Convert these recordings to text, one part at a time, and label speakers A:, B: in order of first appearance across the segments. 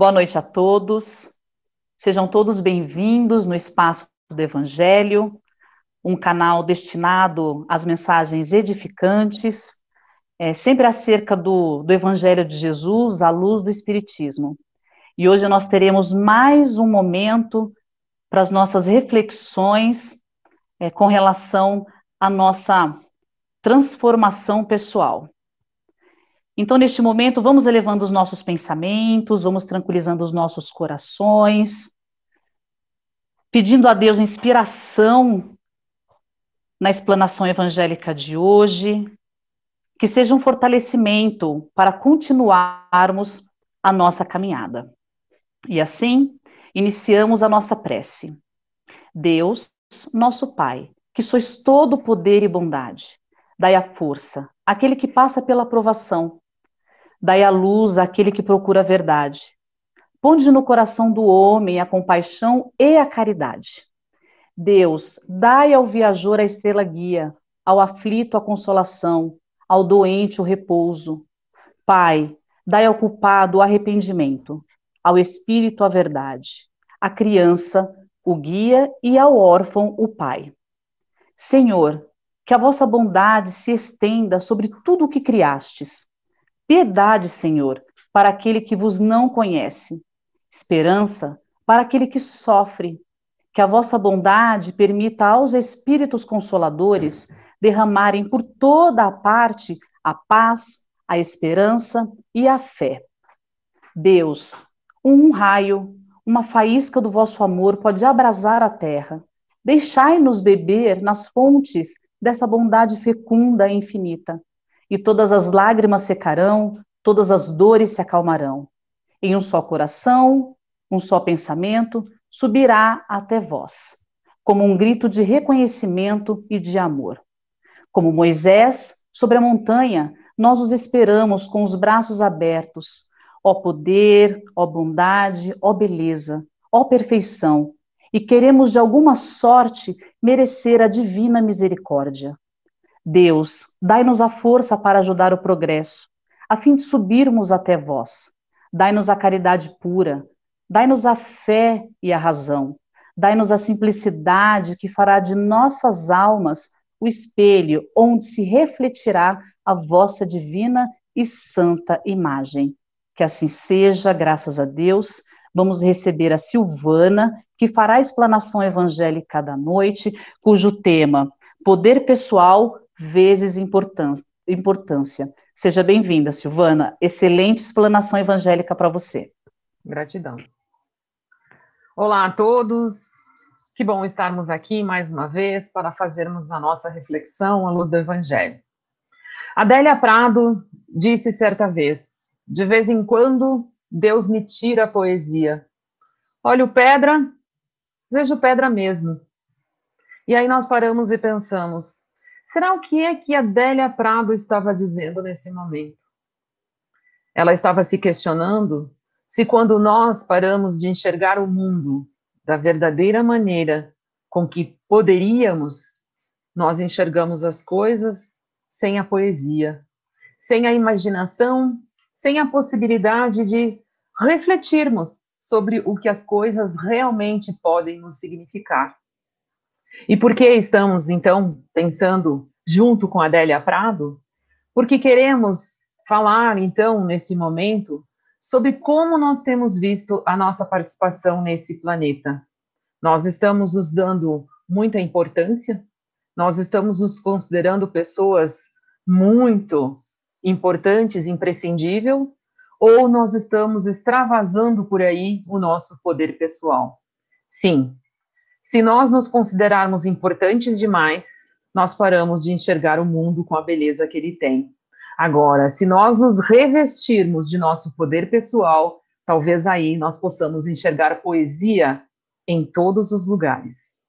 A: Boa noite a todos. Sejam todos bem-vindos no Espaço do Evangelho, um canal destinado às mensagens edificantes, é, sempre acerca do, do Evangelho de Jesus, à luz do Espiritismo. E hoje nós teremos mais um momento para as nossas reflexões é, com relação à nossa transformação pessoal. Então, neste momento, vamos elevando os nossos pensamentos, vamos tranquilizando os nossos corações, pedindo a Deus inspiração na explanação evangélica de hoje, que seja um fortalecimento para continuarmos a nossa caminhada. E assim, iniciamos a nossa prece. Deus, nosso Pai, que sois todo poder e bondade, dai a força àquele que passa pela aprovação Dai a luz àquele que procura a verdade. Ponde no coração do homem a compaixão e a caridade. Deus, dai ao viajor a estrela guia, ao aflito a consolação, ao doente o repouso. Pai, dai ao culpado o arrependimento, ao espírito a verdade, à criança o guia e ao órfão o pai. Senhor, que a vossa bondade se estenda sobre tudo o que criastes Piedade, Senhor, para aquele que vos não conhece. Esperança para aquele que sofre. Que a vossa bondade permita aos Espíritos Consoladores derramarem por toda a parte a paz, a esperança e a fé. Deus, um raio, uma faísca do vosso amor pode abrasar a terra. Deixai-nos beber nas fontes dessa bondade fecunda e infinita e todas as lágrimas secarão, todas as dores se acalmarão. Em um só coração, um só pensamento, subirá até vós, como um grito de reconhecimento e de amor. Como Moisés, sobre a montanha, nós os esperamos com os braços abertos. Ó poder, ó bondade, ó beleza, ó perfeição, e queremos de alguma sorte merecer a divina misericórdia. Deus, dai-nos a força para ajudar o progresso, a fim de subirmos até vós. Dai-nos a caridade pura, dai-nos a fé e a razão, dai-nos a simplicidade que fará de nossas almas o espelho onde se refletirá a vossa divina e santa imagem. Que assim seja, graças a Deus. Vamos receber a Silvana, que fará a explanação evangélica da noite, cujo tema Poder Pessoal vezes importância. Seja bem-vinda, Silvana. Excelente explanação evangélica para você.
B: Gratidão. Olá a todos. Que bom estarmos aqui mais uma vez para fazermos a nossa reflexão à luz do Evangelho. Adélia Prado disse certa vez: De vez em quando, Deus me tira a poesia. Olho pedra, vejo pedra mesmo. E aí nós paramos e pensamos: Será o que é que a Délia Prado estava dizendo nesse momento? Ela estava se questionando se quando nós paramos de enxergar o mundo da verdadeira maneira com que poderíamos, nós enxergamos as coisas sem a poesia, sem a imaginação, sem a possibilidade de refletirmos sobre o que as coisas realmente podem nos significar. E por que estamos, então, pensando junto com Adélia Prado? Porque queremos falar, então, nesse momento, sobre como nós temos visto a nossa participação nesse planeta. Nós estamos nos dando muita importância, nós estamos nos considerando pessoas muito importantes, imprescindível, ou nós estamos extravasando por aí o nosso poder pessoal? Sim, se nós nos considerarmos importantes demais, nós paramos de enxergar o mundo com a beleza que ele tem. Agora, se nós nos revestirmos de nosso poder pessoal, talvez aí nós possamos enxergar poesia em todos os lugares.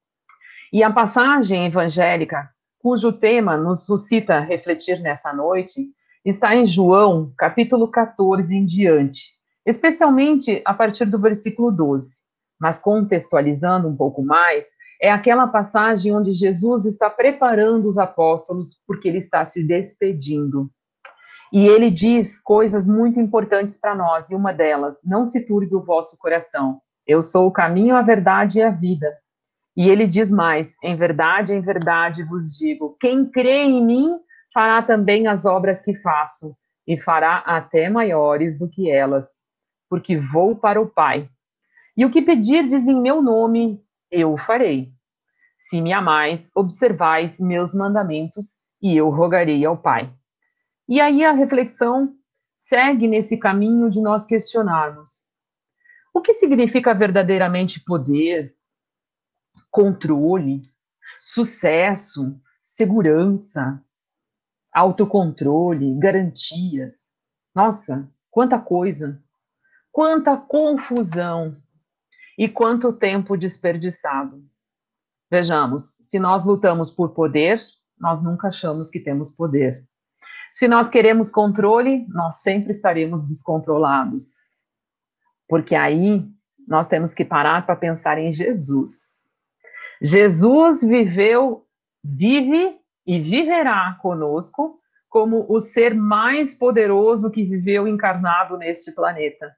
B: E a passagem evangélica, cujo tema nos suscita refletir nessa noite, está em João, capítulo 14 em diante, especialmente a partir do versículo 12 mas contextualizando um pouco mais, é aquela passagem onde Jesus está preparando os apóstolos porque ele está se despedindo. E ele diz coisas muito importantes para nós, e uma delas, não se turbe o vosso coração. Eu sou o caminho, a verdade e a vida. E ele diz mais: em verdade, em verdade vos digo: quem crê em mim fará também as obras que faço, e fará até maiores do que elas, porque vou para o Pai. E o que pedirdes em meu nome, eu o farei. Se me amais, observais meus mandamentos, e eu rogarei ao Pai. E aí a reflexão segue nesse caminho de nós questionarmos: o que significa verdadeiramente poder, controle, sucesso, segurança, autocontrole, garantias. Nossa, quanta coisa, quanta confusão e quanto tempo desperdiçado. Vejamos, se nós lutamos por poder, nós nunca achamos que temos poder. Se nós queremos controle, nós sempre estaremos descontrolados. Porque aí nós temos que parar para pensar em Jesus. Jesus viveu, vive e viverá conosco como o ser mais poderoso que viveu encarnado neste planeta.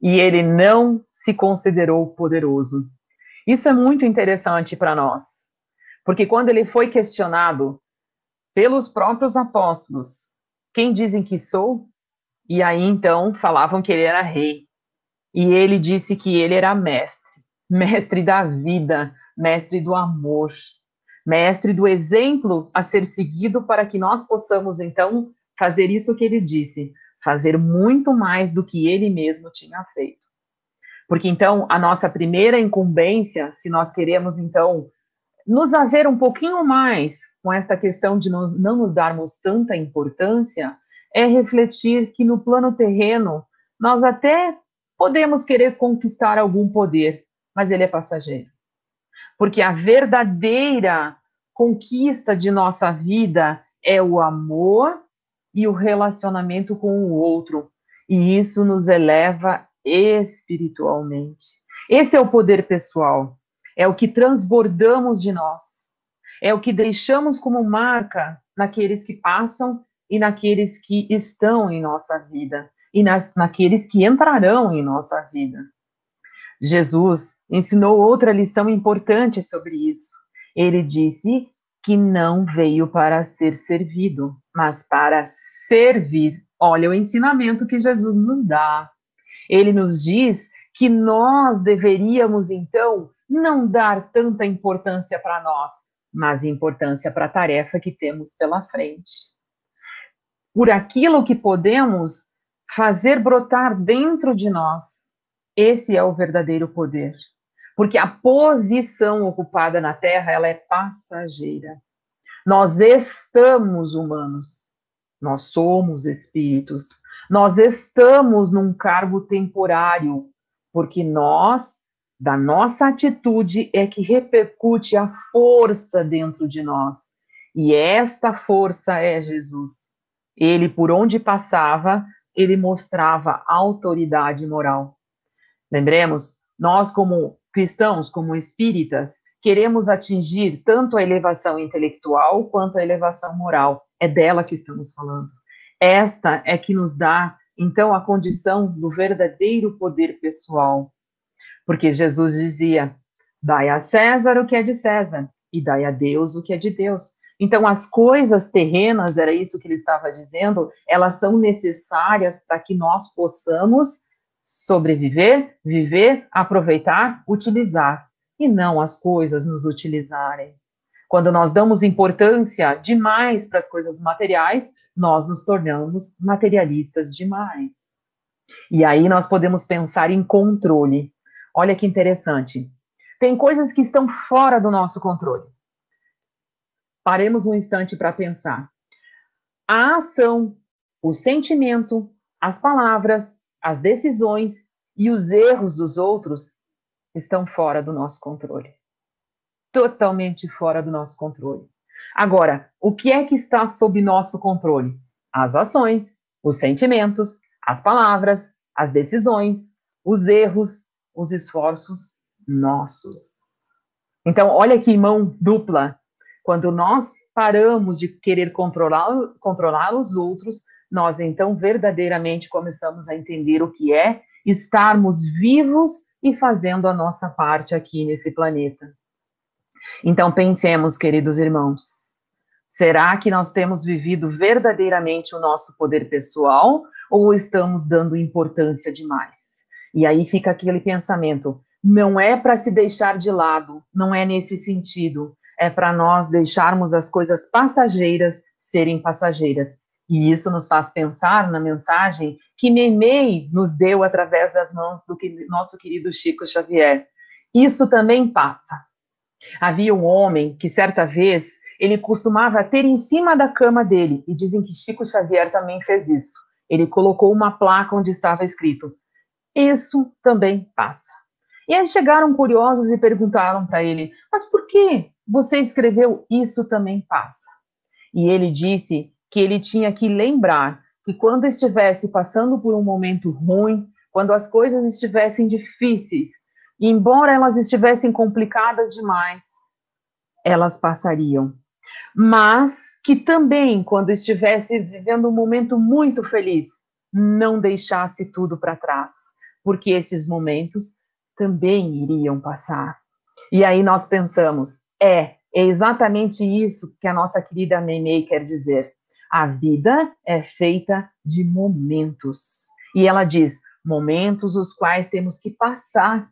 B: E ele não se considerou poderoso. Isso é muito interessante para nós, porque quando ele foi questionado pelos próprios apóstolos, quem dizem que sou? E aí então falavam que ele era rei. E ele disse que ele era mestre, mestre da vida, mestre do amor, mestre do exemplo a ser seguido para que nós possamos, então, fazer isso que ele disse, fazer muito mais do que ele mesmo tinha feito. Porque, então, a nossa primeira incumbência, se nós queremos, então, nos haver um pouquinho mais com esta questão de não, não nos darmos tanta importância, é refletir que no plano terreno, nós até podemos querer conquistar algum poder, mas ele é passageiro porque a verdadeira conquista de nossa vida é o amor e o relacionamento com o outro, e isso nos eleva espiritualmente. Esse é o poder pessoal, é o que transbordamos de nós, é o que deixamos como marca naqueles que passam e naqueles que estão em nossa vida, e nas, naqueles que entrarão em nossa vida. Jesus ensinou outra lição importante sobre isso. Ele disse que não veio para ser servido, mas para servir. Olha o ensinamento que Jesus nos dá. Ele nos diz que nós deveríamos, então, não dar tanta importância para nós, mas importância para a tarefa que temos pela frente. Por aquilo que podemos fazer brotar dentro de nós esse é o verdadeiro poder. Porque a posição ocupada na Terra, ela é passageira. Nós estamos humanos. Nós somos espíritos. Nós estamos num cargo temporário, porque nós, da nossa atitude, é que repercute a força dentro de nós. E esta força é Jesus. Ele, por onde passava, ele mostrava autoridade moral. Lembremos, nós, como cristãos, como espíritas, queremos atingir tanto a elevação intelectual quanto a elevação moral. É dela que estamos falando. Esta é que nos dá, então, a condição do verdadeiro poder pessoal. Porque Jesus dizia: dai a César o que é de César, e dai a Deus o que é de Deus. Então, as coisas terrenas, era isso que ele estava dizendo, elas são necessárias para que nós possamos sobreviver, viver, aproveitar, utilizar, e não as coisas nos utilizarem. Quando nós damos importância demais para as coisas materiais, nós nos tornamos materialistas demais. E aí nós podemos pensar em controle. Olha que interessante. Tem coisas que estão fora do nosso controle. Paremos um instante para pensar. A ação, o sentimento, as palavras, as decisões e os erros dos outros estão fora do nosso controle. Totalmente fora do nosso controle. Agora, o que é que está sob nosso controle? As ações, os sentimentos, as palavras, as decisões, os erros, os esforços nossos. Então, olha que mão dupla. Quando nós paramos de querer controlar, os outros, nós então verdadeiramente começamos a entender o que é estarmos vivos e fazendo a nossa parte aqui nesse planeta. Então pensemos, queridos irmãos, será que nós temos vivido verdadeiramente o nosso poder pessoal ou estamos dando importância demais? E aí fica aquele pensamento: não é para se deixar de lado, não é nesse sentido, é para nós deixarmos as coisas passageiras serem passageiras. E isso nos faz pensar na mensagem que Nenei nos deu através das mãos do que, nosso querido Chico Xavier. Isso também passa. Havia um homem que certa vez ele costumava ter em cima da cama dele, e dizem que Chico Xavier também fez isso. Ele colocou uma placa onde estava escrito: Isso também passa. E aí chegaram curiosos e perguntaram para ele: Mas por que você escreveu Isso também passa? E ele disse que ele tinha que lembrar que quando estivesse passando por um momento ruim, quando as coisas estivessem difíceis, embora elas estivessem complicadas demais, elas passariam. Mas que também, quando estivesse vivendo um momento muito feliz, não deixasse tudo para trás, porque esses momentos também iriam passar. E aí nós pensamos, é, é exatamente isso que a nossa querida Nenê quer dizer. A vida é feita de momentos. E ela diz: momentos os quais temos que passar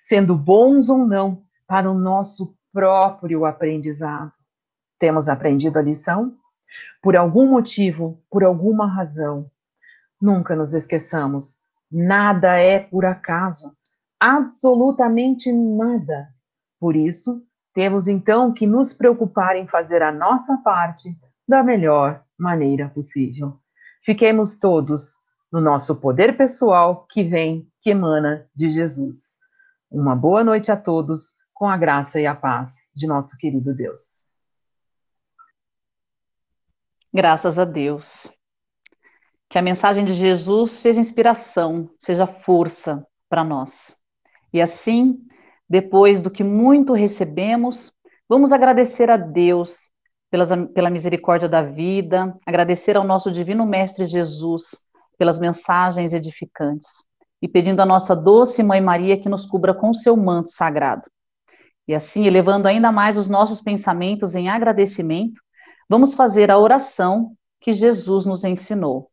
B: sendo bons ou não, para o nosso próprio aprendizado. Temos aprendido a lição? Por algum motivo, por alguma razão. Nunca nos esqueçamos, nada é por acaso, absolutamente nada. Por isso, temos então que nos preocupar em fazer a nossa parte da melhor maneira possível. Fiquemos todos no nosso poder pessoal que vem, que emana de Jesus. Uma boa noite a todos, com a graça e a paz de nosso querido Deus.
A: Graças a Deus. Que a mensagem de Jesus seja inspiração, seja força para nós. E assim, depois do que muito recebemos, vamos agradecer a Deus pelas, pela misericórdia da vida, agradecer ao nosso Divino Mestre Jesus pelas mensagens edificantes e pedindo a nossa doce Mãe Maria que nos cubra com seu manto sagrado. E assim, elevando ainda mais os nossos pensamentos em agradecimento, vamos fazer a oração que Jesus nos ensinou.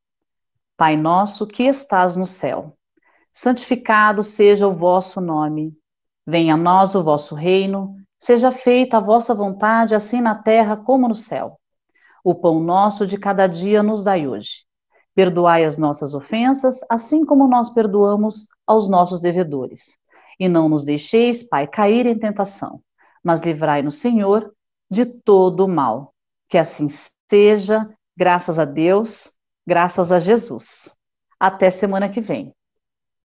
A: Pai nosso que estás no céu, santificado seja o vosso nome. Venha a nós o vosso reino, seja feita a vossa vontade, assim na terra como no céu. O pão nosso de cada dia nos dai hoje Perdoai as nossas ofensas, assim como nós perdoamos aos nossos devedores. E não nos deixeis, Pai, cair em tentação, mas livrai-nos, Senhor, de todo o mal. Que assim seja, graças a Deus, graças a Jesus. Até semana que vem.